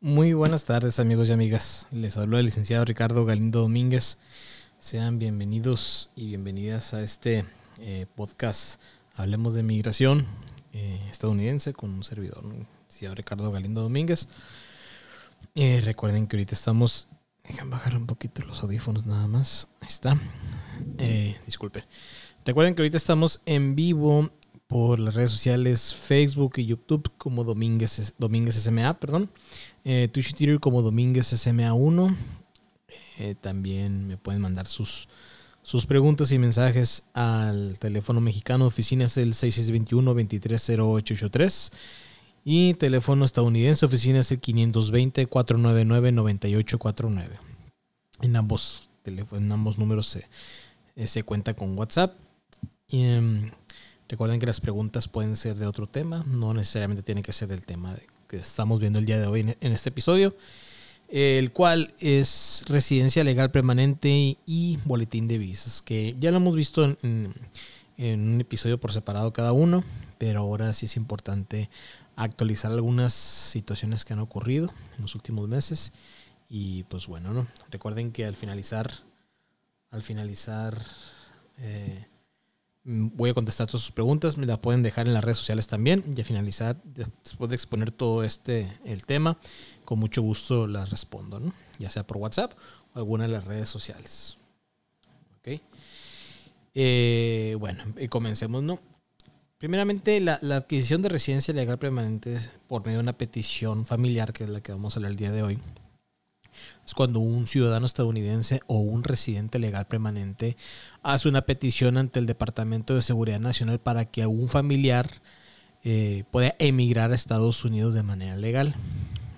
Muy buenas tardes amigos y amigas. Les hablo el licenciado Ricardo Galindo Domínguez. Sean bienvenidos y bienvenidas a este eh, podcast Hablemos de Migración eh, estadounidense con un servidor, el licenciado Ricardo Galindo Domínguez. Eh, recuerden que ahorita estamos... Dejen bajar un poquito los audífonos nada más. Ahí está. disculpen. Recuerden que ahorita estamos en vivo por las redes sociales Facebook y YouTube como Domínguez, Domínguez SMA, perdón. Eh, Twitch y como Domínguez SMA1. Eh, también me pueden mandar sus, sus preguntas y mensajes al teléfono mexicano oficinas el 6621-230883 y teléfono estadounidense oficinas el 520-499-9849. En ambos, en ambos números se, se cuenta con WhatsApp. Y, em, recuerden que las preguntas pueden ser de otro tema, no necesariamente tiene que ser del tema de que estamos viendo el día de hoy en, este episodio, el cual es residencia legal permanente y, boletín de visas, que ya lo hemos visto en, un episodio por separado cada uno, pero ahora sí es importante actualizar algunas situaciones que han ocurrido en los últimos meses. Y pues bueno, ¿no? recuerden que al finalizar, al finalizar eh, voy a contestar todas sus preguntas, me la pueden dejar en las redes sociales también y a finalizar, después de exponer todo este el tema, con mucho gusto las respondo, ¿no? ya sea por WhatsApp o alguna de las redes sociales. Ok. Eh, bueno, comencemos, ¿no? Primeramente, la, la, adquisición de residencia legal permanente por medio de una petición familiar, que es la que vamos a hablar el día de hoy, es cuando un ciudadano estadounidense o un residente legal permanente hace una petición ante el Departamento de Seguridad Nacional para que un familiar eh, pueda emigrar a Estados Unidos de manera legal.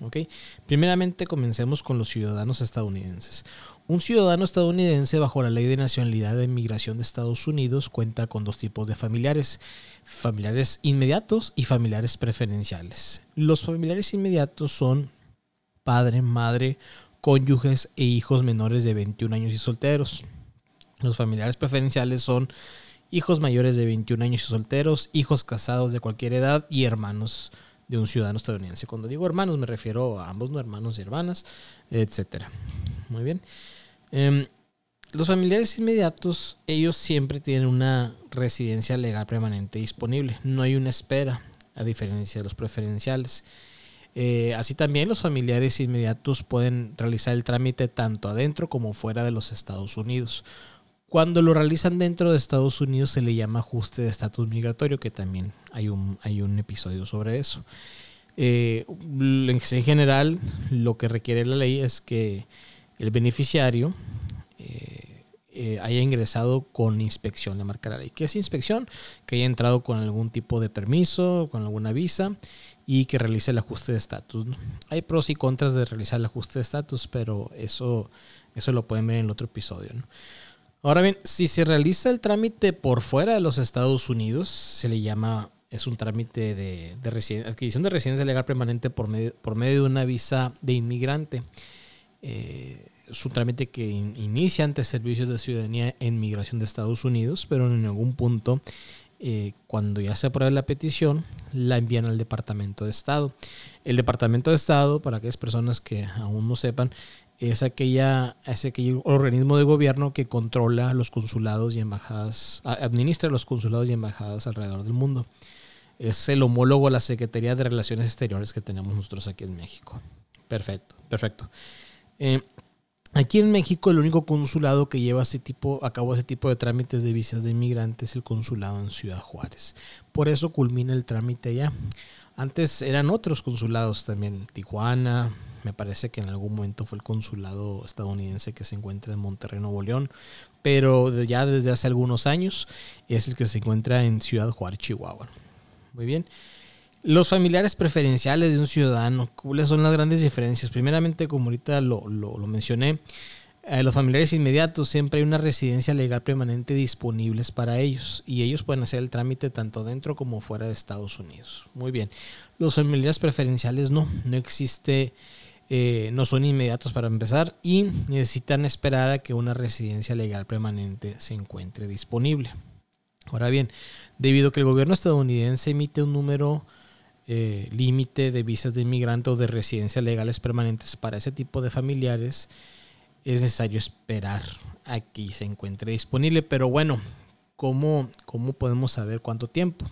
¿Okay? Primeramente comencemos con los ciudadanos estadounidenses. Un ciudadano estadounidense bajo la ley de nacionalidad de inmigración de Estados Unidos cuenta con dos tipos de familiares, familiares inmediatos y familiares preferenciales. Los familiares inmediatos son padre, madre cónyuges e hijos menores de 21 años y solteros. Los familiares preferenciales son hijos mayores de 21 años y solteros, hijos casados de cualquier edad y hermanos de un ciudadano estadounidense. Cuando digo hermanos me refiero a ambos, no hermanos y hermanas, etc. Muy bien. Em, los familiares inmediatos, ellos siempre tienen una residencia legal permanente disponible. No hay una espera, a diferencia de los preferenciales. Eh, así también los familiares inmediatos pueden realizar el trámite tanto adentro como fuera de los Estados Unidos. Cuando lo realizan dentro de Estados Unidos se le llama ajuste de estatus migratorio, que también hay un, hay un episodio sobre eso. Eh, en general, lo que requiere la ley es que el beneficiario eh, haya ingresado con inspección, le marca la ley. ¿Qué es inspección? Que haya entrado con algún tipo de permiso, con alguna visa y que realice el ajuste de estatus. Hay pros y contras de realizar el ajuste de estatus, pero eso, eso lo pueden ver en el otro episodio. Ahora bien, si se realiza el trámite por fuera de los Estados Unidos, se le llama, es un trámite de, adquisición de residencia legal permanente por medio, por medio de una visa de inmigrante. Eh, es un trámite que inicia ante servicios de ciudadanía en migración de Estados Unidos, pero en algún punto eh, cuando ya se apruebe la petición, la envían al Departamento de Estado. El Departamento de Estado, para aquellas personas que aún no sepan, es, aquella, es aquel organismo de gobierno que controla los consulados y embajadas, administra los consulados y embajadas alrededor del mundo. Es el homólogo a la Secretaría de Relaciones Exteriores que tenemos nosotros aquí en México. Perfecto, perfecto. Eh, Aquí en México el único consulado que lleva ese tipo, a cabo ese tipo de trámites de visas de inmigrantes es el consulado en Ciudad Juárez. Por eso culmina el trámite allá. Antes eran otros consulados también, Tijuana, me parece que en algún momento fue el consulado estadounidense que se encuentra en Monterrey, Nuevo León, pero ya desde hace algunos años es el que se encuentra en Ciudad Juárez, Chihuahua. Muy bien. Los familiares preferenciales de un ciudadano, ¿cuáles son las grandes diferencias? Primeramente, como ahorita lo, mencioné, eh, los familiares inmediatos siempre hay una residencia legal permanente disponibles para ellos y ellos pueden hacer el trámite tanto dentro como fuera de Estados Unidos. Muy bien. Los familiares preferenciales no, no existe, eh, no son inmediatos para empezar y necesitan esperar a que una residencia legal permanente se encuentre disponible. Ahora bien, debido a que el gobierno estadounidense emite un número eh, límite de visas de inmigrante o de residencia legales permanentes para ese tipo de familiares, es necesario esperar a que se encuentre disponible. Pero bueno, ¿cómo, cómo podemos saber cuánto tiempo?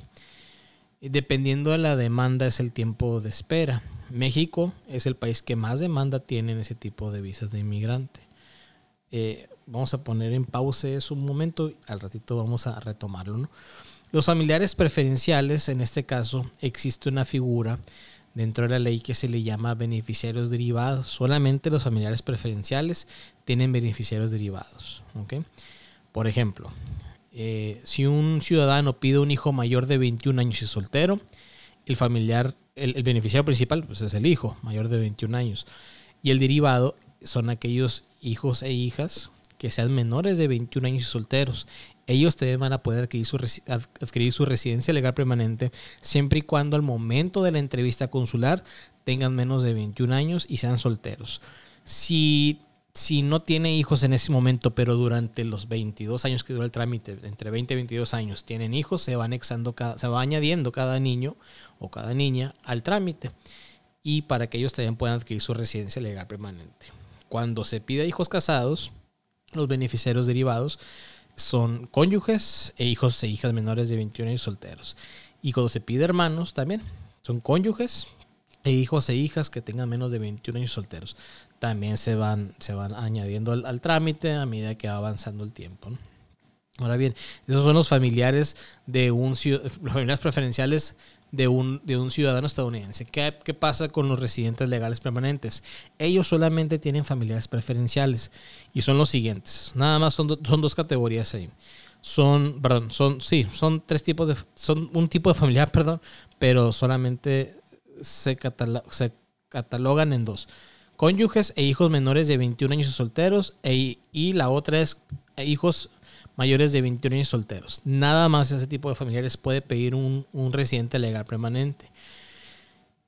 Dependiendo de la demanda es el tiempo de espera. México es el país que más demanda tiene en ese tipo de visas de inmigrante. Eh, vamos a poner en pausa eso un momento, al ratito vamos a retomarlo. ¿no? Los familiares preferenciales, en este caso, existe una figura dentro de la ley que se le llama beneficiarios derivados. Solamente los familiares preferenciales tienen beneficiarios derivados. Por ejemplo, eh, si un ciudadano pide un hijo mayor de 21 años y soltero, el familiar, el, beneficiario principal pues es el hijo mayor de 21 años. Y el derivado son aquellos hijos e hijas que sean menores de 21 años y solteros ellos también van a poder adquirir su, residencia legal permanente siempre y cuando al momento de la entrevista consular tengan menos de 21 años y sean solteros. Si, si no tiene hijos en ese momento, pero durante los 22 años que dura el trámite, entre 20 y 22 años, tienen hijos, se va cada, se va añadiendo cada niño o cada niña al trámite y para que ellos también puedan adquirir su residencia legal permanente. Cuando se pide hijos casados, los beneficiarios derivados son cónyuges e hijos e hijas menores de 21 años solteros. Y cuando se pide hermanos también, son cónyuges e hijos e hijas que tengan menos de 21 años solteros. También se van, se van añadiendo al, trámite a medida que va avanzando el tiempo. Ahora bien, esos son los familiares de un los familiares preferenciales de un, de un ciudadano estadounidense. ¿Qué, ¿Qué, pasa con los residentes legales permanentes? Ellos solamente tienen familiares preferenciales y son los siguientes. Nada más son, son dos categorías ahí. Son, perdón, son, sí, son tres tipos de, son un tipo de familiar, perdón, pero solamente se, se catalogan en dos. Cónyuges e hijos menores de 21 años solteros e, y la otra es hijos mayores de 21 años solteros. Nada más ese tipo de familiares puede pedir un, residente legal permanente.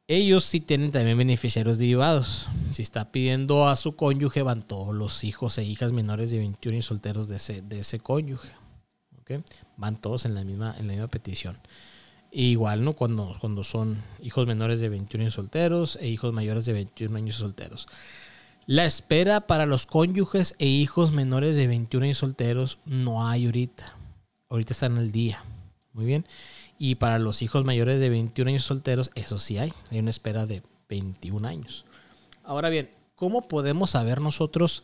Ellos sí tienen también beneficiarios derivados. Si está pidiendo a su cónyuge, van todos los hijos e hijas menores de 21 años solteros de ese, de ese cónyuge. Van todos en la misma, en la misma petición. igual, ¿no? Cuando, cuando son hijos menores de 21 años solteros e hijos mayores de 21 años solteros. La espera para los cónyuges e hijos menores de 21 años solteros no hay ahorita. Ahorita están al día. Muy bien. Y para los hijos mayores de 21 años solteros, eso sí hay. Hay una espera de 21 años. Ahora bien, ¿cómo podemos saber nosotros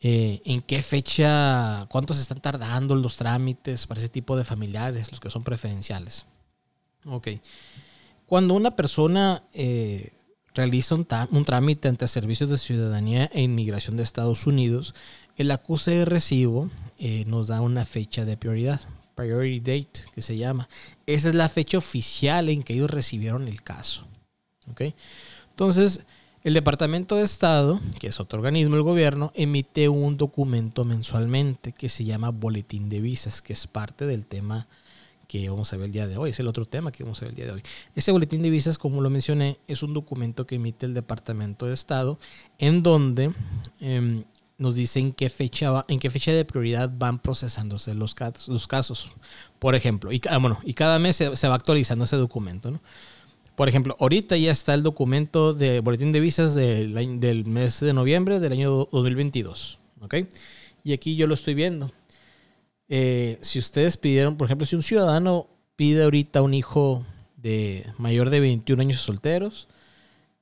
eh, en qué fecha, cuántos están tardando los trámites para ese tipo de familiares, los que son preferenciales? Ok. Cuando una persona eh, realiza un, trámite ante Servicios de Ciudadanía e Inmigración de Estados Unidos, el acuse de recibo eh, nos da una fecha de prioridad, priority date, que se llama. Esa es la fecha oficial en que ellos recibieron el caso. Entonces, el Departamento de Estado, que es otro organismo del gobierno, emite un documento mensualmente que se llama Boletín de Visas, que es parte del tema que vamos a ver el día de hoy. Es el otro tema que vamos a ver el día de hoy. Ese boletín de visas, como lo mencioné, es un documento que emite el Departamento de Estado en donde em, nos dicen qué fecha en qué fecha de prioridad van procesándose los, casos, los casos. Por ejemplo, y, ah, bueno, y cada mes se, va actualizando ese documento. ¿no? Por ejemplo, ahorita ya está el documento de boletín de visas del, del mes de noviembre del año 2022. ¿ok? Y aquí yo lo estoy viendo. Eh, si ustedes pidieron, por ejemplo, si un ciudadano pide ahorita un hijo de mayor de 21 años solteros,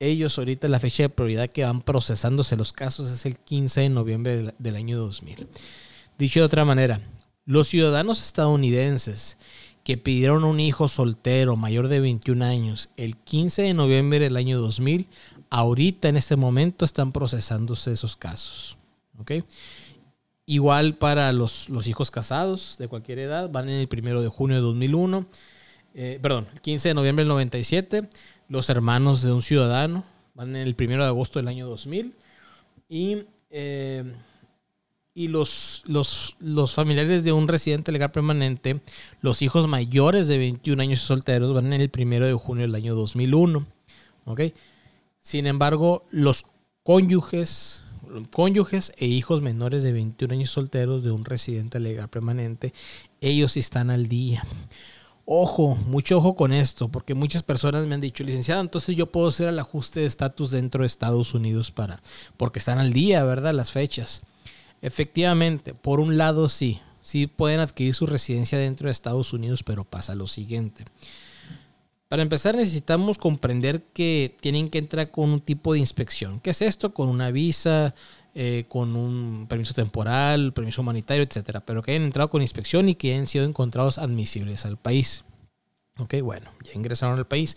ellos ahorita la fecha de prioridad que van procesándose los casos es el 15 de noviembre del año 2000. Dicho de otra manera, los ciudadanos estadounidenses que pidieron un hijo soltero mayor de 21 años el 15 de noviembre del año 2000, ahorita en este momento están procesándose esos casos. ¿ok?, Igual para los, los, hijos casados de cualquier edad, van en el primero de junio de 2001, eh, perdón, el 15 de noviembre del 97. Los hermanos de un ciudadano van en el primero de agosto del año 2000. Y, eh, y los, los, los, familiares de un residente legal permanente, los hijos mayores de 21 años solteros, van en el primero de junio del año 2001. ¿Ok? Sin embargo, los cónyuges cónyuges e hijos menores de 21 años solteros de un residente legal permanente, ellos están al día. Ojo, mucho ojo con esto, porque muchas personas me han dicho, licenciado, entonces yo puedo hacer el ajuste de estatus dentro de Estados Unidos para, porque están al día, ¿verdad? Las fechas. Efectivamente, por un lado sí, sí pueden adquirir su residencia dentro de Estados Unidos, pero pasa lo siguiente. Para empezar necesitamos comprender que tienen que entrar con un tipo de inspección. ¿Qué es esto? Con una visa, eh, con un permiso temporal, permiso humanitario, etcétera, pero que hayan entrado con inspección y que hayan sido encontrados admisibles al país. Ok, bueno, ya ingresaron al país.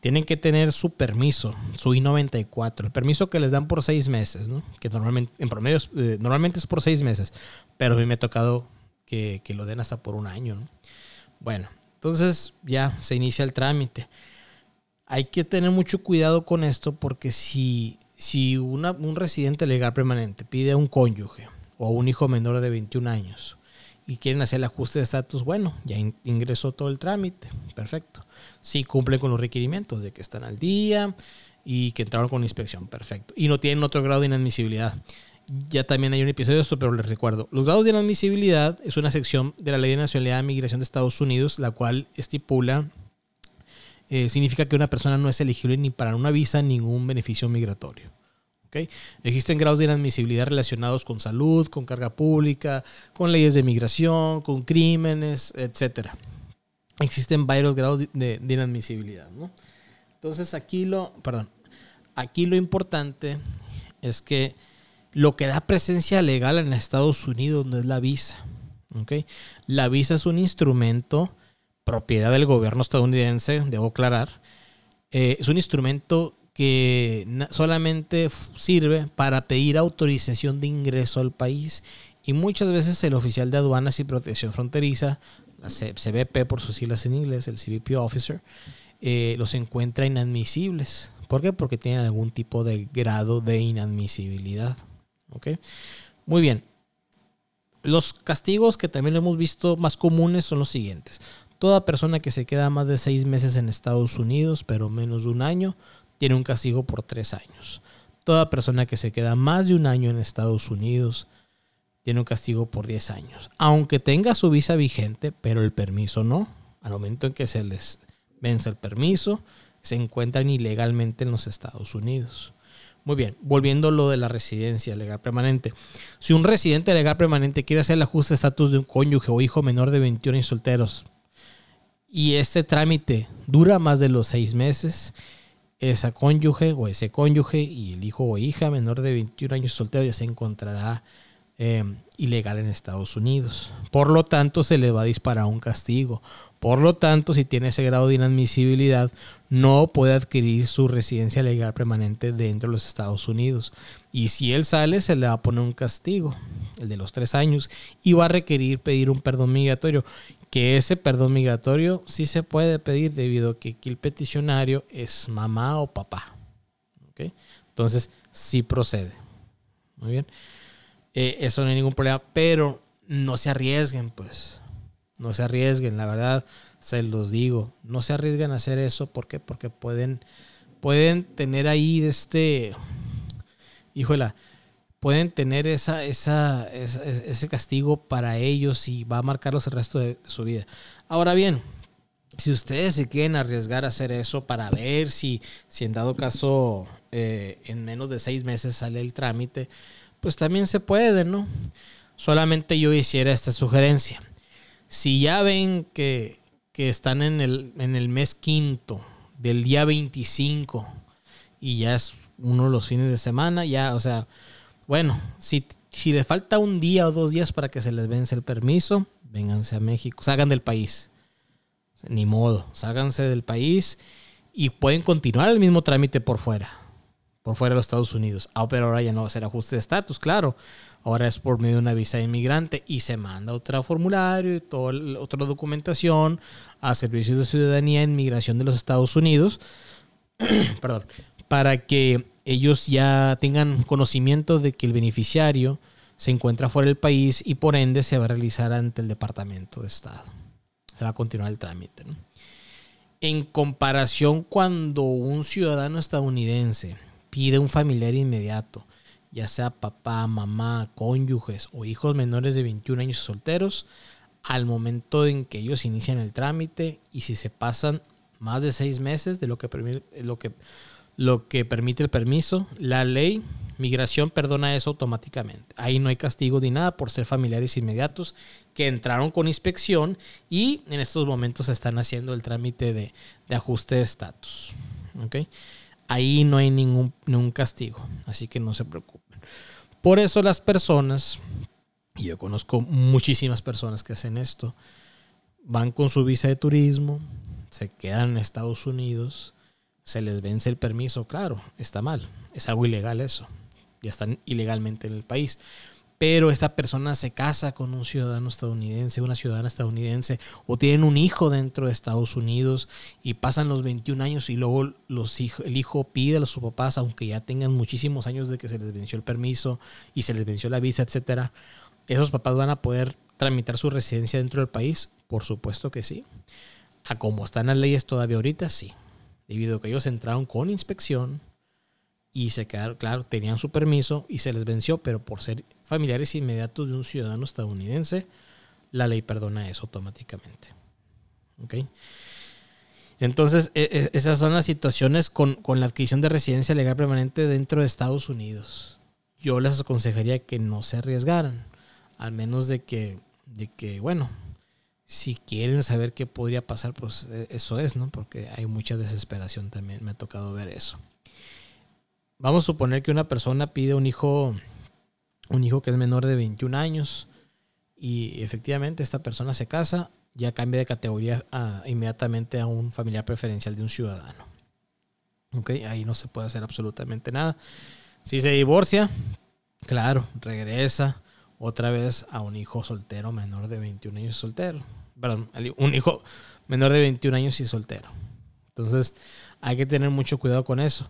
Tienen que tener su permiso, su I-94, el permiso que les dan por seis meses, ¿no? que normalmente, en promedio, eh, normalmente es por seis meses, pero a mí me ha tocado que, lo den hasta por un año. ¿no? Bueno, entonces ya se inicia el trámite. Hay que tener mucho cuidado con esto porque si, si un residente legal permanente pide a un cónyuge o un hijo menor de 21 años y quieren hacer el ajuste de estatus, bueno, ya ingresó todo el trámite, perfecto. Si cumplen con los requerimientos de que están al día y que entraron con inspección, perfecto. Y no tienen otro grado de inadmisibilidad ya también hay un episodio de esto, pero les recuerdo. Los grados de inadmisibilidad es una sección de la Ley de Nacionalidad y Migración de Estados Unidos, la cual estipula, eh, significa que una persona no es elegible ni para una visa ni ningún beneficio migratorio. ¿Okay? Existen grados de inadmisibilidad relacionados con salud, con carga pública, con leyes de migración, con crímenes, etc. Existen varios grados de, de inadmisibilidad. ¿no? Entonces aquí lo, perdón, aquí lo importante es que lo que da presencia legal en Estados Unidos no es la visa. La visa es un instrumento propiedad del gobierno estadounidense, debo aclarar. Eh, es un instrumento que solamente sirve para pedir autorización de ingreso al país y muchas veces el oficial de aduanas y protección fronteriza, la CBP por sus siglas en inglés, el CBP Officer, eh, los encuentra inadmisibles. ¿Por qué? Porque tienen algún tipo de grado de inadmisibilidad. Muy bien. Los castigos que también hemos visto más comunes son los siguientes. Toda persona que se queda más de seis meses en Estados Unidos, pero menos de un año, tiene un castigo por tres años. Toda persona que se queda más de un año en Estados Unidos tiene un castigo por 10 años. Aunque tenga su visa vigente, pero el permiso no. Al momento en que se les vence el permiso, se encuentran ilegalmente en los Estados Unidos. Muy bien, volviendo a lo de la residencia legal permanente. Si un residente legal permanente quiere hacer el ajuste de estatus de un cónyuge o hijo menor de 21 años solteros y este trámite dura más de los seis meses, esa cónyuge o ese cónyuge y el hijo o hija menor de 21 años solteros ya se encontrará eh, ilegal en Estados Unidos. Por lo tanto, se le va a disparar un castigo. Por lo tanto, si tiene ese grado de inadmisibilidad, no puede adquirir su residencia legal permanente dentro de los Estados Unidos. Y si él sale, se le va a poner un castigo, el de los tres años, y va a requerir pedir un perdón migratorio. Que ese perdón migratorio sí se puede pedir debido a que aquí el peticionario es mamá o papá. Entonces, sí procede. Muy bien. Eh, eso no hay ningún problema, pero no se arriesguen, pues. No se arriesguen, la verdad, se los digo. No se arriesguen a hacer eso. ¿Por qué? Porque pueden, pueden tener ahí este. Híjola, pueden tener esa, esa, ese castigo para ellos y va a marcarlos el resto de, su vida. Ahora bien, si ustedes se quieren arriesgar a hacer eso para ver si, si en dado caso eh, en menos de seis meses sale el trámite, pues también se puede, ¿no? Solamente yo hiciera esta sugerencia. Si ya ven que, están en el, en el mes quinto del día 25 y ya es uno de los fines de semana, ya, o sea, bueno, si, si le falta un día o dos días para que se les vence el permiso, vénganse a México, salgan del país. Ni modo, sálganse del país y pueden continuar el mismo trámite por fuera por fuera de los Estados Unidos. Ah, pero ahora ya no va a ser ajuste de estatus, claro. Ahora es por medio de una visa de inmigrante y se manda otro formulario y toda otra documentación a Servicios de Ciudadanía e Inmigración de los Estados Unidos. Perdón. Para que ellos ya tengan conocimiento de que el beneficiario se encuentra fuera del país y por ende se va a realizar ante el Departamento de Estado. Se va a continuar el trámite. En comparación cuando un ciudadano estadounidense pide un familiar inmediato, ya sea papá, mamá, cónyuges o hijos menores de 21 años solteros, al momento en que ellos inician el trámite y si se pasan más de seis meses de lo que, lo que, permite el permiso, la ley migración perdona eso automáticamente. Ahí no hay castigo ni nada por ser familiares inmediatos que entraron con inspección y en estos momentos están haciendo el trámite de, ajuste de estatus. ¿okay? Ahí no hay ningún, ningún castigo, así que no se preocupen. Por eso las personas y yo conozco muchísimas personas que hacen esto. Van con su visa de turismo, se quedan en Estados Unidos, se les vence el permiso, claro, está mal, es algo ilegal eso, ya están ilegalmente en el país. Pero esta persona se casa con un ciudadano estadounidense, una ciudadana estadounidense, o tienen un hijo dentro de Estados Unidos y pasan los 21 años y luego los el hijo pide a sus papás, aunque ya tengan muchísimos años de que se les venció el permiso y se les venció la visa, etcétera, ¿Esos papás van a poder tramitar su residencia dentro del país? Por supuesto que sí. A como están las leyes todavía ahorita, sí. Debido a que ellos entraron con inspección y se quedaron, claro, tenían su permiso y se les venció, pero por ser familiares inmediatos de un ciudadano estadounidense, la ley perdona eso automáticamente. ¿Ok? Entonces, e, e, esas son las situaciones con, con la adquisición de residencia legal permanente dentro de Estados Unidos. Yo les aconsejaría que no se arriesgaran al menos de que, de que, bueno, si quieren saber qué podría pasar, pues e, eso es, ¿no? Porque hay mucha desesperación también, me ha tocado ver eso. Vamos a suponer que una persona pide un hijo, un hijo que es menor de 21 años y efectivamente esta persona se casa, ya cambia de categoría inmediatamente a un familiar preferencial de un ciudadano. ¿Ok? Ahí no se puede hacer absolutamente nada. Si se divorcia, claro, regresa otra vez a un hijo soltero menor de 21 años soltero. Perdón, un hijo menor de 21 años y soltero. Entonces hay que tener mucho cuidado con eso.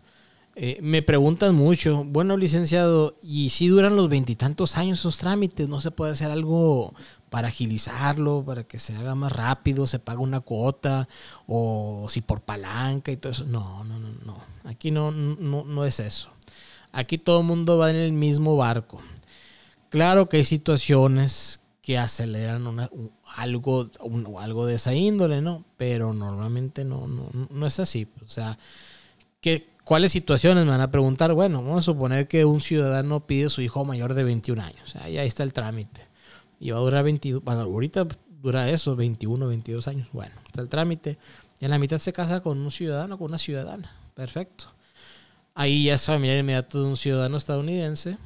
Eh, me preguntan mucho, bueno, licenciado, ¿y si duran los veintitantos años esos trámites? ¿No se puede hacer algo para agilizarlo, para que se haga más rápido, se paga una cuota, o si por palanca y todo eso? No, no, no, no. Aquí no, no, no es eso. Aquí todo el mundo va en el mismo barco. Claro que hay situaciones que aceleran algo, algo de esa índole, ¿no? Pero normalmente no, no, es así. O sea, ¿qué, ¿cuáles situaciones me van a preguntar? Bueno, vamos a suponer que un ciudadano pide a su hijo mayor de 21 años. Ahí, ahí está el trámite. Y va a durar 22, bueno, ahorita dura eso, 21, 22 años. Bueno, está el trámite. Y en la mitad se casa con un ciudadano, con una ciudadana. Perfecto. Ahí ya es familiar inmediato de un ciudadano estadounidense.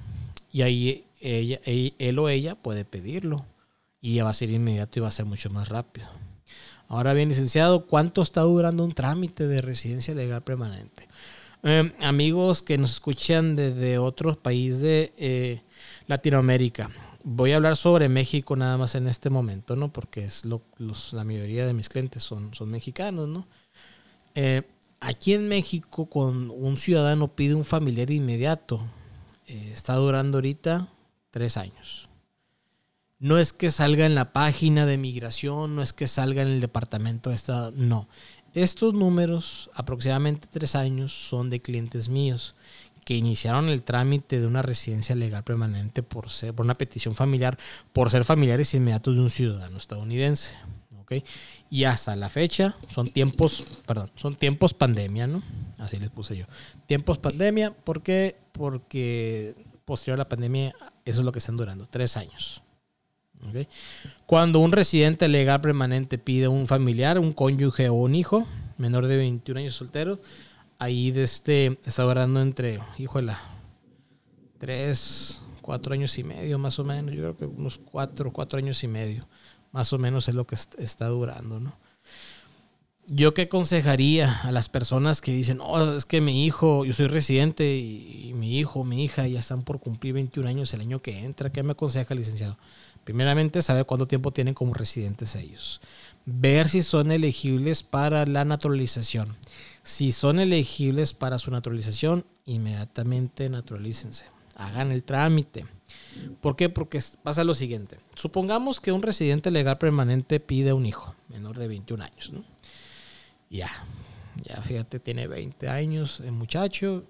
Y ahí él o ella puede pedirlo y ya va a ser inmediato y va a ser mucho más rápido. Ahora bien, licenciado, ¿cuánto está durando un trámite de residencia legal permanente? Em, amigos que nos escuchan desde otros países de eh, Latinoamérica, voy a hablar sobre México nada más en este momento, ¿no? Porque es la mayoría de mis clientes son, son mexicanos, ¿no? Eh, aquí en México, cuando un ciudadano pide un familiar inmediato, eh, está durando ahorita tres años. No es que salga en la página de migración, no es que salga en el departamento de Estado, no. Estos números, aproximadamente tres años, son de clientes míos que iniciaron el trámite de una residencia legal permanente por, ser, por una petición familiar, por ser familiares inmediatos de un ciudadano estadounidense. Y hasta la fecha son tiempos, perdón, son tiempos pandemia, ¿no? Así les puse yo. Tiempos pandemia, ¿por qué? Porque posterior a la pandemia, eso es lo que están durando, tres años. Cuando un residente legal permanente pide un familiar, un cónyuge o un hijo menor de 21 años soltero, ahí este, está durando entre, híjola, tres, cuatro años y medio más o menos. Yo creo que unos cuatro, cuatro años y medio, más o menos es lo que está durando, ¿no? yo qué aconsejaría a las personas que dicen, oh, es que mi hijo, yo soy residente y, mi hijo, mi hija ya están por cumplir 21 años el año que entra, ¿qué me aconseja, licenciado? Primeramente, saber cuánto tiempo tienen como residentes ellos. Ver si son elegibles para la naturalización. Si son elegibles para su naturalización, inmediatamente naturalícense. Hagan el trámite. ¿Por qué? Porque pasa lo siguiente. Supongamos que un residente legal permanente pide un hijo menor de 21 años. ya, ya fíjate, tiene 20 años el muchacho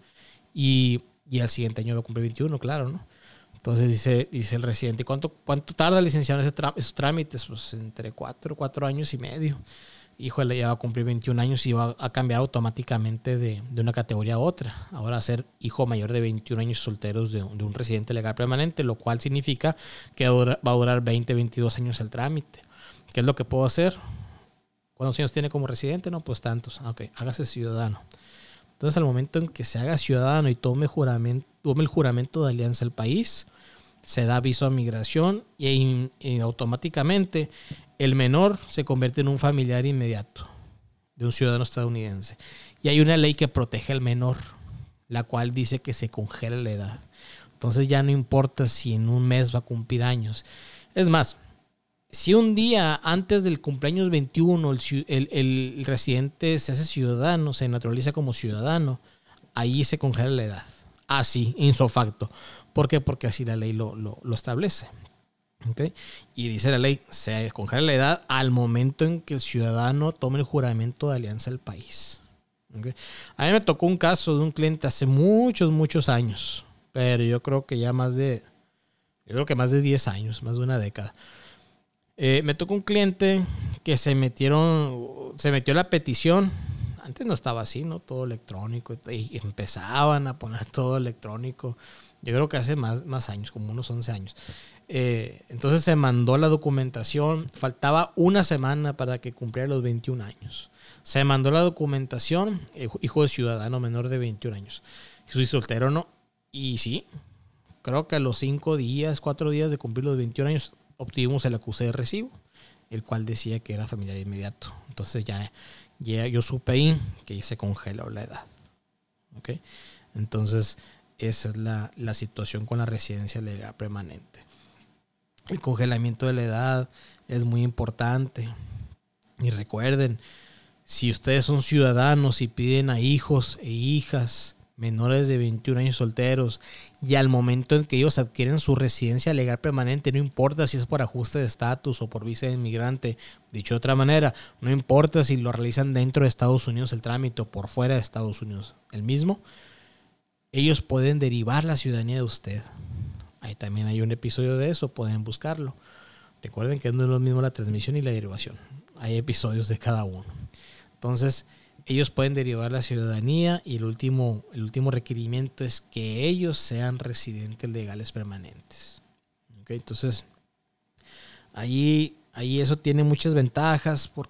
y, y al siguiente año va a cumplir 21, claro, ¿no? Entonces dice, dice el residente, ¿cuánto, cuánto tarda licenciado en esos trámites? Pues entre cuatro, cuatro años y medio. Híjole, ya va a cumplir 21 años y va a cambiar automáticamente de, de una categoría a otra. Ahora a ser hijo mayor de 21 años solteros de, de un residente legal permanente, lo cual significa que va a durar 20, 22 años el trámite. ¿Qué es lo que puedo hacer? ¿Cuántos años tiene como residente? No, pues tantos. Ok, hágase ciudadano. Entonces, al momento en que se haga ciudadano y tome, el juramento de alianza al país, se da aviso a migración y, automáticamente el menor se convierte en un familiar inmediato de un ciudadano estadounidense. Y hay una ley que protege al menor, la cual dice que se congela la edad. Entonces ya no importa si en un mes va a cumplir años. Es más, si un día antes del cumpleaños 21 el, el, residente se hace ciudadano, se naturaliza como ciudadano, ahí se congela la edad. Así, ah, insofacto. ¿Por qué? Porque así la ley lo, establece. Y dice la ley, se congela la edad al momento en que el ciudadano tome el juramento de alianza al país. A mí me tocó un caso de un cliente hace muchos, muchos años, pero yo creo que ya más de, yo creo que más de 10 años, más de una década. Eh, me tocó un cliente que se metieron, se metió la petición. Antes no estaba así, ¿no? Todo electrónico. Y empezaban a poner todo electrónico. Yo creo que hace más, más años, como unos 11 años. Eh, entonces se mandó la documentación. Faltaba una semana para que cumpliera los 21 años. Se mandó la documentación, eh, hijo de ciudadano menor de 21 años. Soy soltero, ¿no? Y sí, creo que a los 5 días, 4 días de cumplir los 21 añs obtuvimos el acuse de recibo, el cual decía que era familiar inmediato. Entonces ya, ya yo supe que se congeló la edad. ¿Ok? Entonces, esa es la, situación con la residencia legal permanente. El congelamiento de la edad es muy importante. Y recuerden, si ustedes son ciudadanos y piden a hijos e hijas menores de 21 años solteros y al momento en que ellos adquieren su residencia legal permanente, no importa si es por ajuste de estatus o por visa de inmigrante, dicho de otra manera, no importa si lo realizan dentro de Estados Unidos el trámite o por fuera de Estados Unidos el mismo, ellos pueden derivar la ciudadanía de usted. Ahí también hay un episodio de eso, pueden buscarlo. Recuerden que no es lo mismo la transmisión y la derivación. Hay episodios de cada uno. Entonces, ellos pueden derivar la ciudadanía y el último, el último requerimiento es que ellos sean residentes legales permanentes. Entonces, ahí, ahí eso tiene muchas ventajas. ¿Por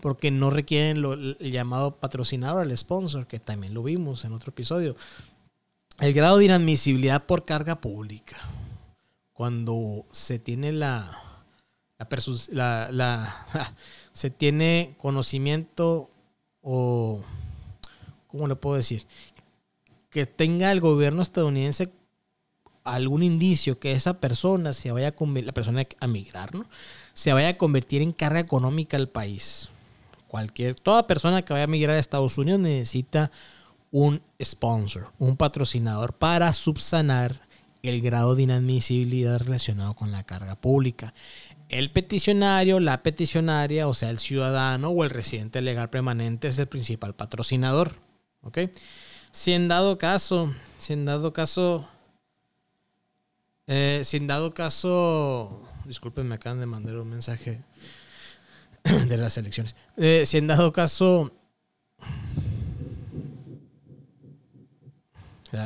Porque no requieren lo, el llamado patrocinador, el sponsor, que también lo vimos en otro episodio. El grado de inadmisibilidad por carga pública. Cuando se tiene la, la, la, se tiene conocimiento o, ¿cómo le puedo decir? Que tenga el gobierno estadounidense algún indicio que esa persona se vaya a convertir, la persona a migrar, ¿no? Se vaya a convertir en carga económica al país. Cualquier, toda persona que vaya a migrar a Estados Unidos necesita un sponsor, un patrocinador para subsanar el grado de inadmisibilidad relacionado con la carga pública. El peticionario, la peticionaria, o sea, el ciudadano o el residente legal permanente es el principal patrocinador. ¿Ok? Si en dado caso, si en dado caso, eh, si en dado caso, disculpen, me acaban de mandar un mensaje de las elecciones. Eh, si en dado caso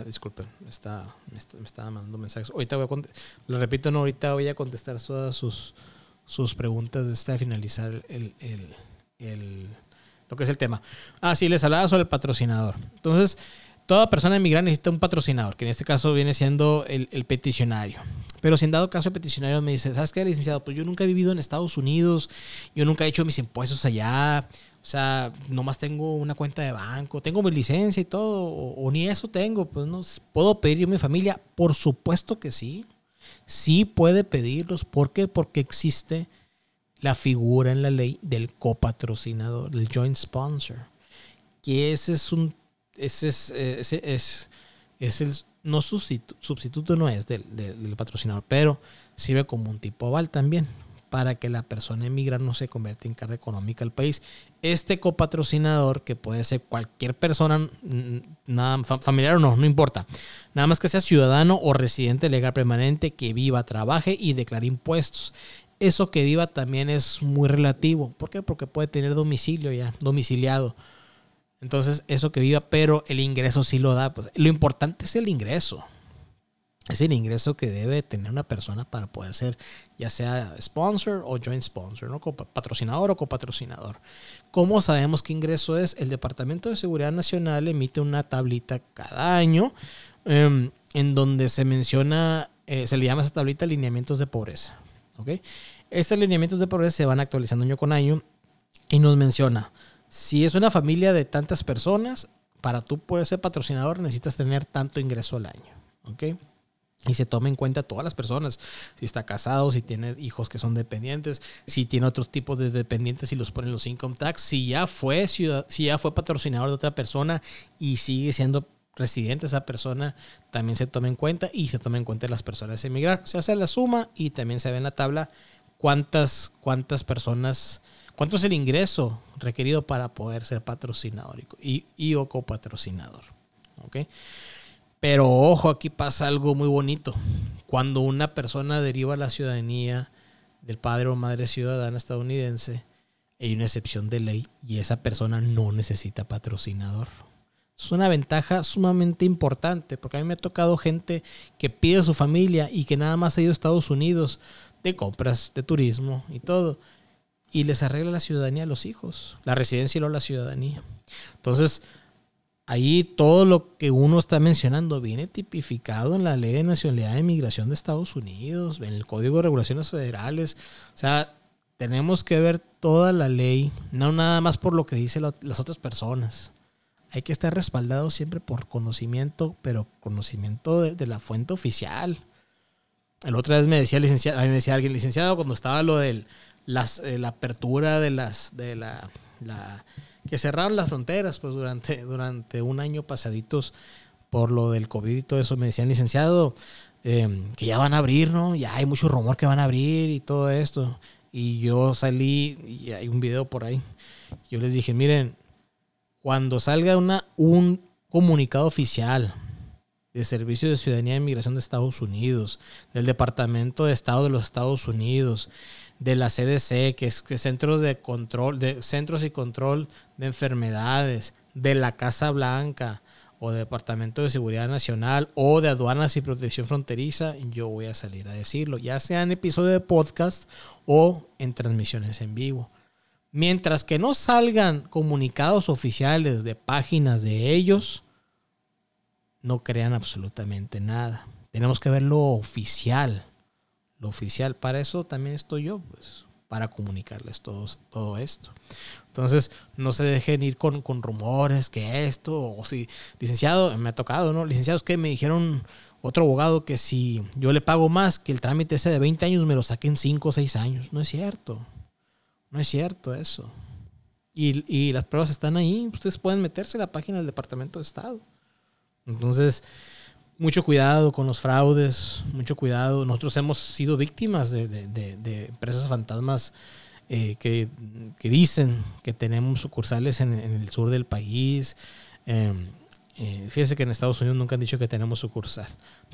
disculpen, me está, me está, mandando mensajes. Ahorita voy a lo repito, no, ahorita voy a contestar todas sus, sus preguntas hasta finalizar el, el, lo que es el tema. Ah, sí, les hablaba sobre el patrocinador. Entonces, toda persona inmigrante necesita un patrocinador, que en este caso viene siendo el, el, peticionario. Pero si en dado caso el peticionario me dice, ¿sabes qué, licenciado? Pues yo nunca he vivido en Estados Unidos, yo nunca he hecho mis impuestos allá, o sea, nomás tengo una cuenta de banco, tengo mi licencia y todo, o, ni eso tengo, pues no puedo pedir yo a mi familia. Por supuesto que sí. Sí puede pedirlos. ¿Por qué? Porque existe la figura en la ley del copatrocinador, del joint sponsor. Que ese es un. Ese es. Ese es, es el. No sustituto, sustituto no es del, del, del patrocinador, pero sirve como un tipo aval también para que la persona emigra no se convierta en carga económica al país. Este copatrocinador, que puede ser cualquier persona, nada, familiar o no, no importa, nada más que sea ciudadano o residente legal permanente que viva, trabaje y declare impuestos. Eso que viva también es muy relativo. ¿Por qué? Porque puede tener domicilio ya, domiciliado. Entonces, eso que viva, pero el ingreso sí lo da. Pues, lo importante es el ingreso es el ingreso que debe tener una persona para poder ser ya sea sponsor o joint sponsor, ¿no? patrocinador o copatrocinador. ¿Cómo sabemos qué ingreso es? El Departamento de Seguridad Nacional emite una tablita cada año em, en donde se menciona, eh, se le llama esa tablita lineamientos de pobreza. ¿okay? Estos lineamientos de pobreza se van actualizando año con año y nos menciona, si es una familia de tantas personas, para tú poder ser patrocinador necesitas tener tanto ingreso al año. ¿ok? Y se toma en cuenta todas las personas, si está casado, si tiene hijos que son dependientes, si tiene otros tipos de dependientes y los ponen los income tax, si ya fue ciudad, si ya fue patrocinador de otra persona y sigue siendo residente esa persona, también se toma en cuenta y se toma en cuenta las personas de emigrar. Se hace la suma y también se ve en la tabla cuántas, cuántas personas, cuánto es el ingreso requerido para poder ser patrocinador y, y o copatrocinador. ¿okay? Pero ojo, aquí pasa algo muy bonito. Cuando una persona deriva la ciudadanía del padre o madre ciudadana estadounidense, hay una excepción de ley y esa persona no necesita patrocinador. Es una ventaja sumamente importante porque a mí me ha tocado gente que pide a su familia y que nada más ha ido a Estados Unidos de compras, de turismo y todo. Y les arregla la ciudadanía a los hijos, la residencia y luego la ciudadanía. Entonces, ahí todo lo que uno está mencionando viene tipificado en la Ley de Nacionalidad e Inmigración de Estados Unidos, en el Código de Regulaciones Federales. O sea, tenemos que ver toda la ley, no nada más por lo que dicen las otras personas. Hay que estar respaldado siempre por conocimiento, pero conocimiento de, la fuente oficial. La otra vez me decía, licenciado, me decía alguien licenciado cuando estaba lo de eh, la apertura de las de la que cerraron las fronteras pues durante, durante un año pasaditos por lo del COVID y todo eso. Me decían, licenciado, em, que ya van a abrir, ¿no? Ya hay mucho rumor que van a abrir y todo esto. Y yo salí, y hay un video por ahí. Yo les dije, miren, cuando salga una, un comunicado oficial de Servicio de Ciudadanía e Inmigración de Estados Unidos, del Departamento de Estado de los Estados Unidos, de la CDC, que es centros de control, de centros y control de enfermedades, de la Casa Blanca o Departamento de Seguridad Nacional o de Aduanas y Protección Fronteriza, yo voy a salir a decirlo, ya sea en episodio de podcast o en transmisiones en vivo. Mientras que no salgan comunicados oficiales de páginas de ellos, no crean absolutamente nada. Tenemos que ver lo oficial lo oficial. Para eso también estoy yo, pues, para comunicarles todo, todo esto. Entonces, no se dejen ir con, rumores que esto, o si, licenciado, me ha tocado, ¿no? Licenciados que me dijeron otro abogado que si yo le pago más que el trámite ese de 20 años, me lo saquen 5 o 6 años. No es cierto. No es cierto eso. Y, y las pruebas están ahí. Ustedes pueden meterse en la página del Departamento de Estado. Entonces, mucho cuidado con los fraudes, mucho cuidado. Nosotros hemos sido víctimas de, empresas fantasmas eh, que, dicen que tenemos sucursales en, el sur del país. Eh, eh, fíjense que en Estados Unidos nunca han dicho que tenemos sucursal.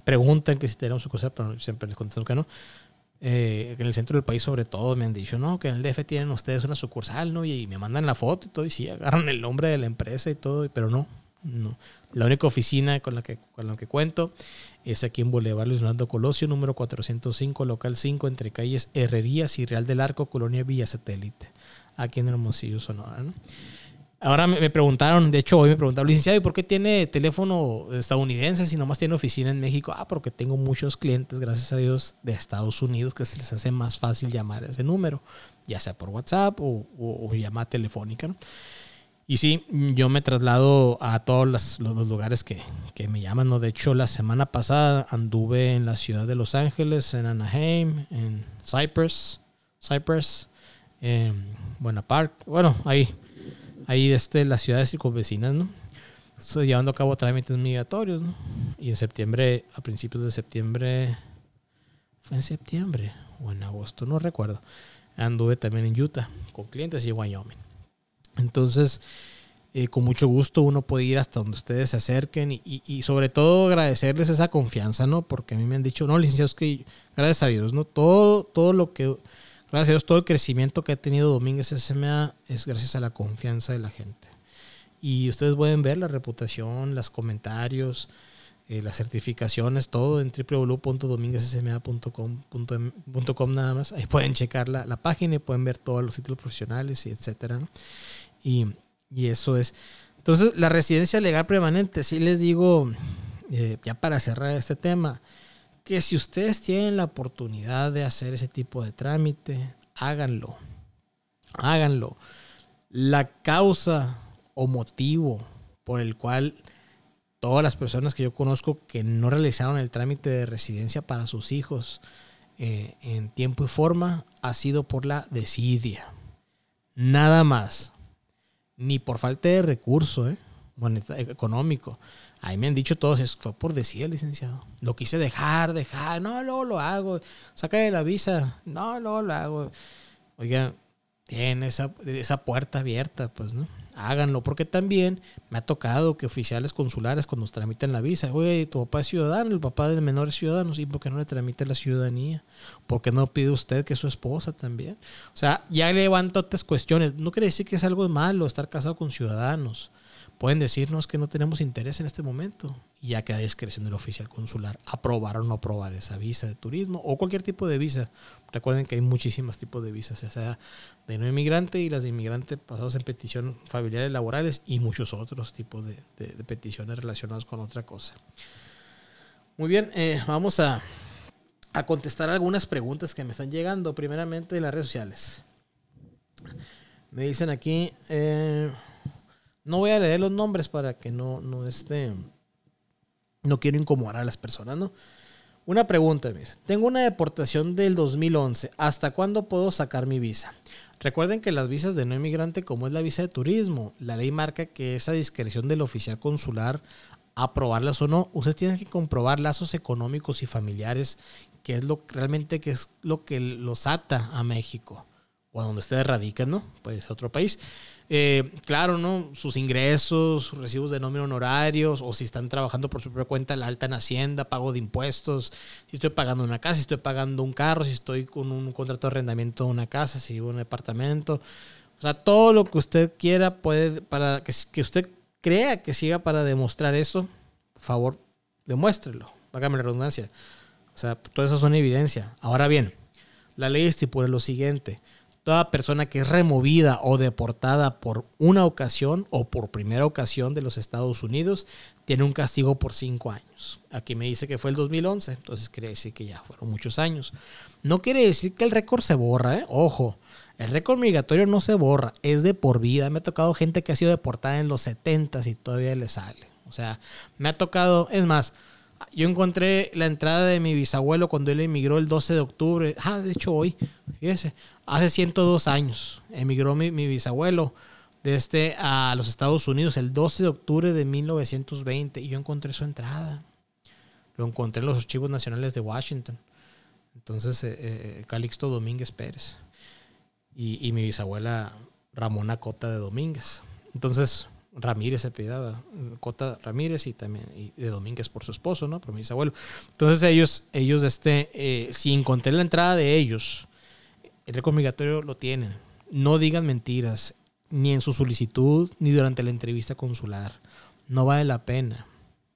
Preguntan que si tenemos sucursal, pero siempre les contesto que no. en el centro del país sobre todo me han dicho, no, que en el DF tienen ustedes una sucursal, ¿no? Y, me mandan la foto y todo, y sí, agarran el nombre de la empresa y todo, pero no, no. La única oficina con la que, con la que cuento es aquí en Boulevard Luis Fernando Colosio, número 405, local 5, entre calles Herrerías y Real del Arco, Colonia Villa Satélite, aquí en Hermosillo, Sonora. Ahora me, preguntaron, de hecho hoy me preguntaron, licenciado, ¿y por qué tiene teléfono estadounidense si nomás tiene oficina en México? Ah, porque tengo muchos clientes, gracias a Dios, de Estados Unidos que se les hace más fácil llamar ese número, ya sea por WhatsApp o, o llamada telefónica. ¿no? Y sí, yo me traslado a todos los, lugares que, me llaman. ¿no? De hecho, la semana pasada anduve en la ciudad de Los Ángeles, en Anaheim, en Cypress, Cypress, en Buena Park. Bueno, ahí, ahí desde las ciudades circunvecinas, ¿no? Estoy llevando a cabo trámites migratorios, ¿no? Y en septiembre, a principios de septiembre, fue en septiembre o en agosto, no recuerdo. Anduve también en Utah con clientes y Wyoming. Entonces, eh, con mucho gusto uno puede ir hasta donde ustedes se acerquen y, y, sobre todo agradecerles esa confianza, ¿no? Porque a mí me han dicho, no, licenciados, que gracias a Dios, ¿no? Todo, todo lo que, gracias a Dios, todo el crecimiento que ha tenido Domínguez SMA es gracias a la confianza de la gente. Y ustedes pueden ver la reputación, los comentarios, eh, las certificaciones, todo en www.dominguezsma.com nada más. Ahí pueden checar la, la, página y pueden ver todos los títulos profesionales y etcétera. Y, y, eso es. Entonces, la residencia legal permanente, sí les digo, eh, ya para cerrar este tema, que si ustedes tienen la oportunidad de hacer ese tipo de trámite, háganlo. Háganlo. La causa o motivo por el cual todas las personas que yo conozco que no realizaron el trámite de residencia para sus hijos eh, en tiempo y forma ha sido por la desidia. Nada más. Ni por falta de recurso eh, económico. Ahí me han dicho todos, es, fue por desidia, licenciado. Lo quise dejar, dejar. No, luego lo hago. Saca de la visa. No, luego lo hago. Oiga, tiene esa, esa puerta abierta, pues, ¿no? Háganlo, porque también me ha tocado que oficiales consulares cuando nos tramitan la visa, oye, tu papá es ciudadano, el papá de menores ciudadanos, ¿y por qué no le tramite la ciudadanía? ¿Por qué no pide usted que su esposa también? O sea, ya levanto otras cuestiones. No quiere decir que es algo malo estar casado con ciudadanos. Pueden decirnos que no tenemos interés en este momento y ya queda discreción del oficial consular aprobar o no aprobar esa visa de turismo o cualquier tipo de visa. Recuerden que hay muchísimos tipos de visas, ya sea de no inmigrante y las de inmigrante pasados en petición familiares laborales y muchos otros tipos de, peticiones relacionadas con otra cosa. Muy bien, eh, vamos a, a contestar algunas preguntas que me están llegando, primeramente de las redes sociales. Me dicen aquí... Eh, no voy a leer los nombres para que no, no esté. No quiero incomodar a las personas, ¿no? Una pregunta, mis. Tengo una deportación del 2011. ¿Hasta cuándo puedo sacar mi visa? Recuerden que las visas de no inmigrante, como es la visa de turismo, la ley marca que esa discreción del oficial consular, aprobarlas o no, ustedes tienen que comprobar lazos económicos y familiares, que es lo realmente que es lo que los ata a México o donde ustedes radican, ¿no? Puede ser otro país. Eh, claro, ¿no? Sus ingresos, sus recibos de nómina honorarios, o si están trabajando por su propia cuenta, la alta en Hacienda, pago de impuestos, si estoy pagando una casa, si estoy pagando un carro, si estoy con un contrato de arrendamiento de una casa, si vivo en un departamento. O sea, todo lo que usted quiera puede, para que, que usted crea que siga para demostrar eso, por favor, demuéstrelo. Hágame la redundancia. O sea, todo eso son evidencia. Ahora bien, la ley estipula lo siguiente toda persona que es removida o deportada por una ocasión o por primera ocasión de los Estados Unidos tiene un castigo por cinco años. Aquí me dice que fue el 2011, entonces quiere decir que ya fueron muchos años. No quiere decir que el récord se borra, ¿eh? ojo. El récord migratorio no se borra, es de por vida. Me ha tocado gente que ha sido deportada en los 70 y todavía le sale. O sea, me ha tocado, es más, yo encontré la entrada de mi bisabuelo cuando él emigró el 12 de octubre. Ah, de hecho hoy, fíjese, hace 102 años emigró mi, bisabuelo desde este a los Estados Unidos el 12 de octubre de 1920 y yo encontré su entrada. Lo encontré en los archivos nacionales de Washington. Entonces, eh, eh, Calixto Domínguez Pérez. Y, y mi bisabuela Ramona Cota de Domínguez. Entonces, Ramírez se pedaba, Cota Ramírez y también de Domínguez por su esposo, ¿no? Por mi bisabuelo. Entonces ellos, ellos, este, eh, si encontré la entrada de ellos, el récord lo tienen. No digan mentiras, ni en su solicitud, ni durante la entrevista consular. No vale la pena.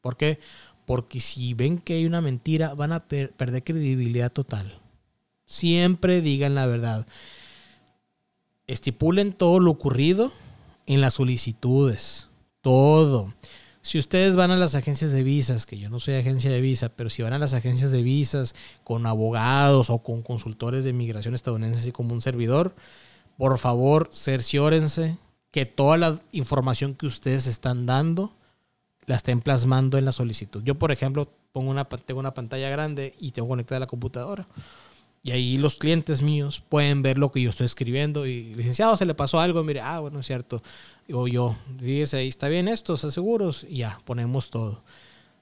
¿Por qué? Porque si ven que hay una mentira, van a perder credibilidad total. Siempre digan la verdad. Estipulen todo lo ocurrido en las solicitudes, todo. Si ustedes van a las agencias de visas, que yo no soy agencia de visa, pero si van a las agencias de visas con abogados o con consultores de inmigración estadounidense, así como un servidor, por favor, cerciórense que toda la información que ustedes están dando la estén plasmando en la solicitud. Yo, por ejemplo, pongo una, tengo una pantalla grande y tengo conectada la computadora. Y ahí los clientes míos pueden ver lo que yo estoy escribiendo. Y licenciado, se le pasó algo. Mire, ah, bueno, es cierto. O yo, fíjese, ahí está bien esto, ¿están seguros? Y ya, ponemos todo.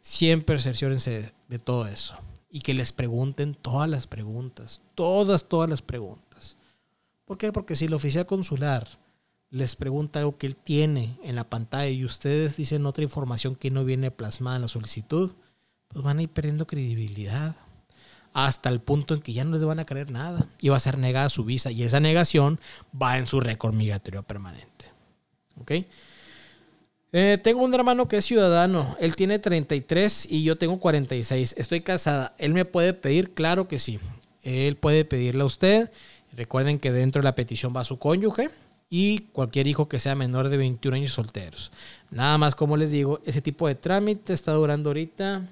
Siempre cerciórense de todo eso. y que les pregunten todas las preguntas, todas, todas las preguntas. ¿Por qué? Porque si el oficial consular les pregunta algo que él tiene en la pantalla y ustedes dicen otra información que no viene plasmada en la solicitud, pues van a ir perdiendo credibilidad hasta el punto en que ya no les van a creer nada y va a ser negada su visa y esa negación va en su récord migratorio permanente. ¿Ok? Eh, tengo un hermano que es ciudadano. Él tiene 33 y yo tengo 46. Estoy casada. ¿Él me puede pedir? Claro que sí. Él puede pedirle a usted. Recuerden que dentro de la petición va su cónyuge y cualquier hijo que sea menor de 21 años solteros. Nada más, como les digo, ese tipo de trámite está durando ahorita.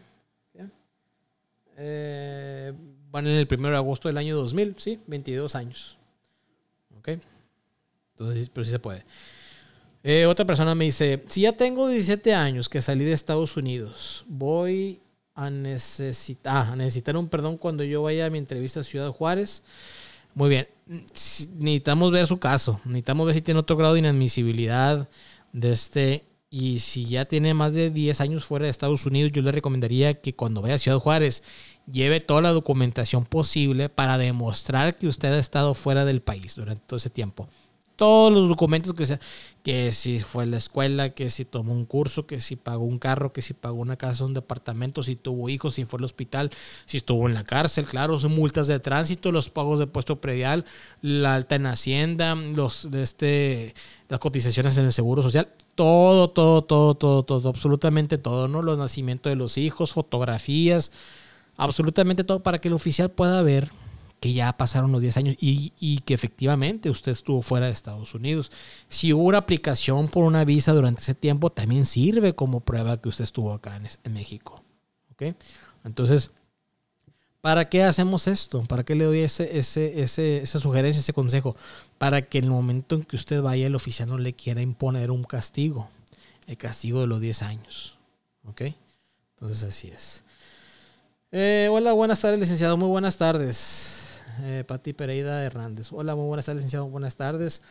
Eh, van en el 1 de agosto del año 2000, ¿sí? 22 años. ¿Ok? Entonces, pero sí se puede. Eh, otra persona me dice, si ya tengo 17 años que salí de Estados Unidos, voy a necesitar, ah, a necesitar un perdón cuando yo vaya a mi entrevista a Ciudad Juárez. Muy bien, necesitamos ver su caso, necesitamos ver si tiene otro grado de inadmisibilidad de este y si ya tiene más de 10 años fuera de Estados Unidos, yo le recomendaría que cuando vaya a Ciudad Juárez lleve toda la documentación posible para demostrar que usted ha estado fuera del país durante todo ese tiempo. Todos los documentos que sea, que si fue a la escuela, que si tomó un curso, que si pagó un carro, que si pagó una casa, un departamento, si tuvo hijos, si fue al hospital, si estuvo en la cárcel, claro, son multas de tránsito, los pagos de puesto predial, la alta en Hacienda, los este las cotizaciones en el Seguro Social, todo, todo, todo, todo, todo, absolutamente todo, ¿no? Los nacimientos de los hijos, fotografías, absolutamente todo para que el oficial pueda ver que ya pasaron los 10 años y, que efectivamente usted estuvo fuera de Estados Unidos. Si hubo una aplicación por una visa durante ese tiempo, también sirve como prueba que usted estuvo acá en, México. ¿Ok? Entonces, ¿para qué hacemos esto? ¿Para qué le doy ese, ese, esa sugerencia, ese consejo? Para que el momento en que usted vaya, el oficial no le quiera imponer un castigo. El castigo de los 10 años. ¿Ok? Entonces así es. Eh, hola, buenas tardes, licenciado. Muy buenas tardes eh, Pati Pereira Hernández. Hola, muy buenas tardes, licenciado. Buenas tardes.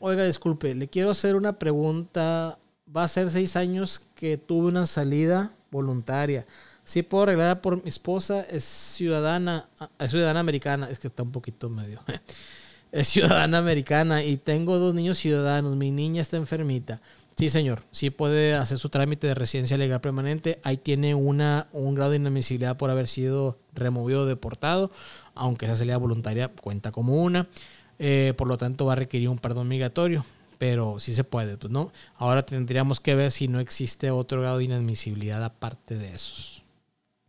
oiga, disculpe, le quiero hacer una pregunta. Va a ser seis años que tuve una salida voluntaria. Sí puedo arreglar por mi esposa, es ciudadana, es ciudadana americana, es que está un poquito medio. es ciudadana americana y tengo dos niños ciudadanos. Mi niña está enfermita. Sí, señor. Sí puede hacer su trámite de residencia legal permanente. Ahí tiene una, un grado de inadmisibilidad por haber sido removido o deportado aunque esa salida voluntaria cuenta como una. Eh, por lo tanto, va a requerir un perdón migratorio, pero sí se puede, pues, ¿no? Ahora tendríamos que ver si no existe otro grado de inadmisibilidad aparte de esos.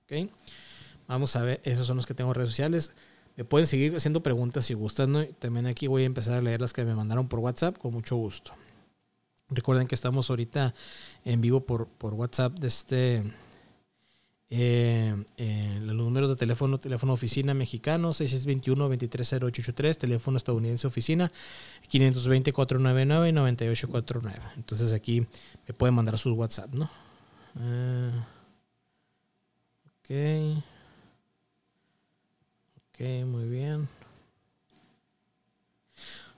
¿Ok? Vamos a ver, esos son los que tengo en redes sociales. Me pueden seguir haciendo preguntas si gustan. También aquí voy a empezar a leer las que me mandaron por WhatsApp con mucho gusto. Recuerden que estamos ahorita en vivo por, por WhatsApp de este eh, eh, los números de teléfono, teléfono oficina mexicano, 6621-230883, teléfono estadounidense oficina, 520-499-9849. Entonces aquí me pueden mandar sus WhatsApp, ¿no? Eh, ok. Ok, muy bien.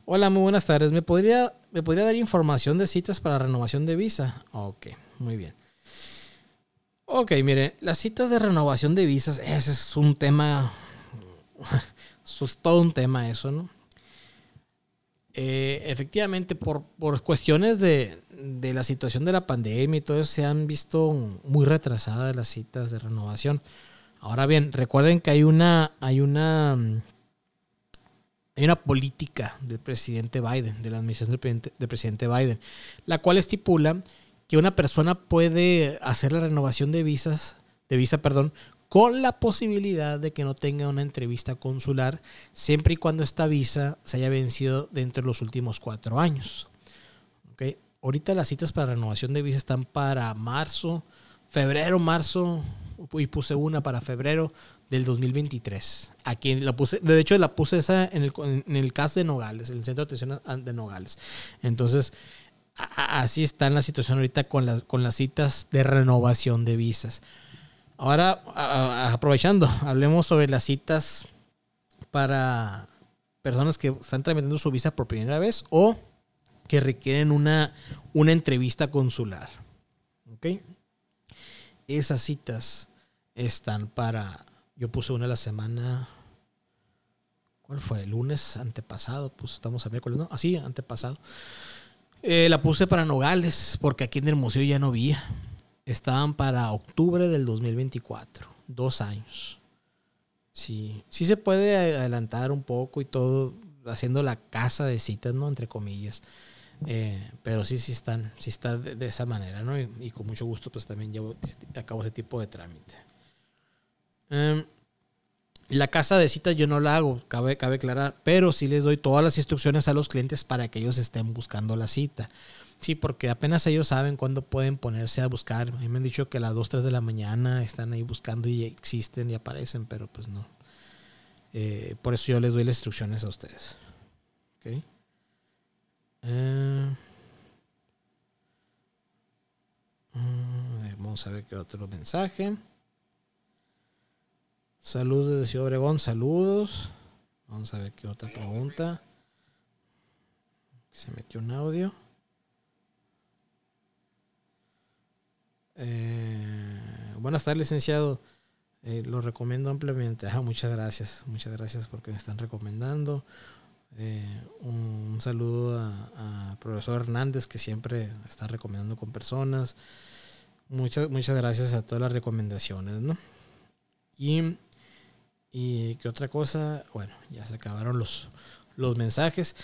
Hola, muy buenas tardes. ¿Me podría, ¿Me podría dar información de citas para renovación de visa? Ok, muy bien. Ok, mire, las citas de renovación de visas, ese es un tema, es todo un tema eso, ¿no? Eh, efectivamente, por, cuestiones de, la situación de la pandemia y todo eso, se han visto muy retrasadas las citas de renovación. Ahora bien, recuerden que hay una, hay una, hay una política del presidente Biden, de la administración del presidente Biden, la cual estipula que una persona puede hacer la renovación de visas, de visa, perdón, con la posibilidad de que no tenga una entrevista consular, siempre y cuando esta visa se haya vencido dentro de los últimos cuatro años. ¿Okay? Ahorita las citas para renovación de visa están para marzo, febrero, marzo, y puse una para febrero del 2023. Aquí la puse, de hecho la puse esa en el, en el CAS de Nogales, el Centro de Atención de Nogales. Entonces, así está en la situación ahorita con las, con las citas de renovación de visas. Ahora, aprovechando, hablemos sobre las citas para personas que están tramitando su visa por primera vez o que requieren una, una entrevista consular. ¿Ok? Esas citas están para. Yo puse una la semana. ¿Cuál fue? El lunes antepasado. Pues estamos a miércoles, ¿no? Así, antepasado. Eh, la puse para Nogales, porque aquí en el museo ya no había. Estaban para octubre del 2024. Dos años. Sí, sí se puede adelantar un poco y todo, haciendo la casa de citas, ¿no? Entre comillas. Eh, pero sí, sí están, sí está de, esa manera, ¿no? Y, con mucho gusto, pues también llevo a ese tipo de trámite. Em, la casa de citas yo no la hago, cabe, cabe aclarar, pero sí les doy todas las instrucciones a los clientes para que ellos estén buscando la cita. Sí, porque apenas ellos saben cuándo pueden ponerse a buscar. Me han dicho que a las 2, 3 de la mañana están ahí buscando y existen y aparecen, pero pues no. Eh, por eso yo les doy las instrucciones a ustedes. ¿Okay? Eh, vamos a ver qué otro mensaje. Saludos de Ciudad Obregón, saludos. Vamos a ver qué otra pregunta. Se metió un audio. Eh, buenas tardes, licenciado. Eh, lo recomiendo ampliamente. muchas gracias. Muchas gracias porque me están recomendando. Eh, un, saludo al profesor Hernández que siempre está recomendando con personas. Muchas, muchas gracias a todas las recomendaciones, ¿no? Y, y qué otra cosa, bueno, ya se acabaron los, los mensajes.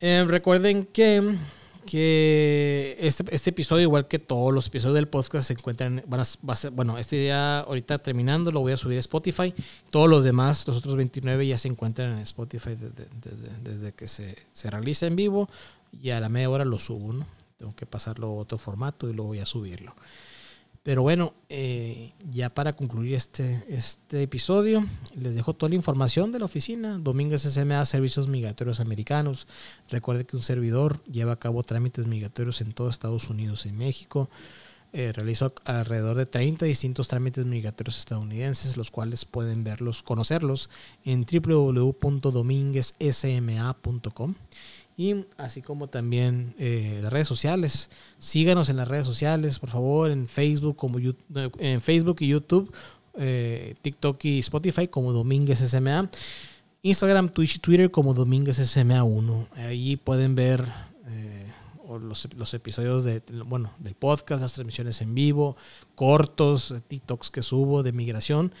Eh, recuerden que que este, este, episodio, igual que todos los episodios del podcast, se encuentran, van a, bueno, este día ahorita terminando lo voy a subir a Spotify. Todos los demás, los otros 29 ya se encuentran en Spotify desde, desde, que se, se, realiza en vivo y a la media hora lo subo, ¿no? Tengo que pasarlo a otro formato y luego voy a subirlo. Pero bueno, eh, ya para concluir este, este episodio, les dejo toda la información de la oficina. Domínguez SMA Servicios Migratorios Americanos. Recuerde que un servidor lleva a cabo trámites migratorios en todo Estados Unidos y México. Eh, alrededor de 30 distintos trámites migratorios estadounidenses, los cuales pueden verlos, conocerlos en www.dominguezsma.com y así como también eh, las redes sociales. Síganos en las redes sociales, por favor, en Facebook, como en Facebook y YouTube, eh, TikTok y Spotify como Domínguez SMA. Instagram, Twitch y Twitter como Domínguez SMA1. Ahí pueden ver eh, los, los, episodios de, bueno, del podcast, las transmisiones en vivo, cortos, TikToks que subo de migración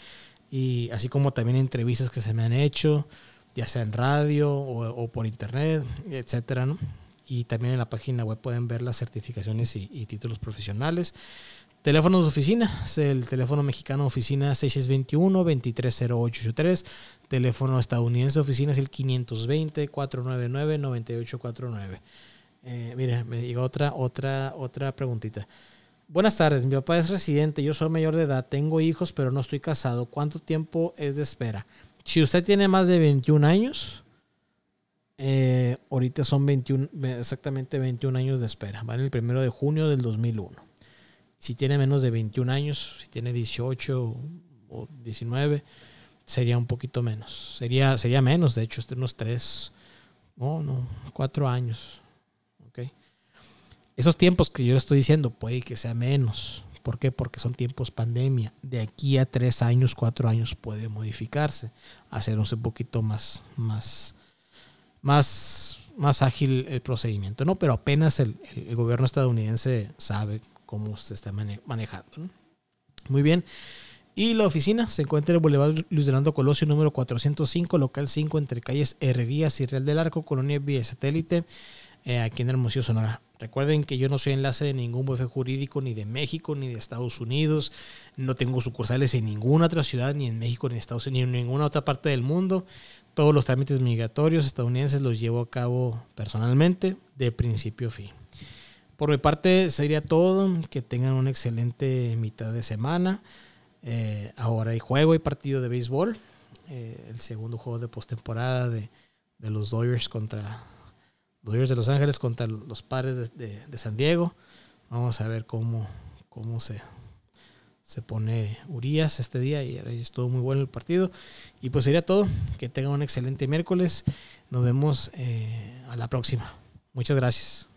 y así como también entrevistas que se me han hecho ya sea en radio o, por internet, etcétera, ¿no? Y también en la página web pueden ver las certificaciones y, títulos profesionales. Teléfono de oficina, el teléfono mexicano oficina 6621-230883. Teléfono estadounidense oficina es el 520-499-9849. Eh, mira, me llegó otra, otra, otra preguntita. Buenas tardes, mi papá es residente, yo soy mayor de edad, tengo hijos, pero no estoy casado. ¿Cuánto tiempo es de espera? Si usted tiene más de 21 años, eh, ahorita son 21, exactamente 21 años de espera. El primero de junio del 2001. Si tiene menos de 21 años, si tiene 18 o 19, sería un poquito menos. Sería, sería menos, de hecho, unos 3, no, no, 4 años. Esos tiempos que yo estoy diciendo puede que sea menos. ¿Por qué? Porque son tiempos pandemia. De aquí a tres años, cuatro años puede modificarse, hacerse un poquito más, más, más, más ágil el procedimiento, ¿no? Pero apenas el, gobierno estadounidense sabe cómo se está manejando. Muy bien. Y la oficina se encuentra en el Boulevard Luis Fernando Colosio, número 405, local 5, entre calles Herrerías y Real del Arco, Colonia Vía Satélite, eh, aquí en Hermosillo, Sonora. Recuerden que yo no soy enlace de ningún bufete jurídico ni de México ni de Estados Unidos. No tengo sucursales en ninguna otra ciudad, ni en México, ni en Estados Unidos, ni en ninguna otra parte del mundo. Todos los trámites migratorios estadounidenses los llevo a cabo personalmente, de principio a fin. Por mi parte sería todo. Que tengan una excelente mitad de semana. Eh, ahora hay juego y partido de béisbol. Eh, el segundo juego de postemporada de, de los Dodgers contra Dodgers de Los Ángeles contra los padres de, San Diego. Vamos a ver cómo, cómo se, se pone Urias este día y estuvo muy bueno el partido. Y pues sería todo. Que tengan un excelente miércoles. Nos vemos eh, a la próxima. Muchas gracias.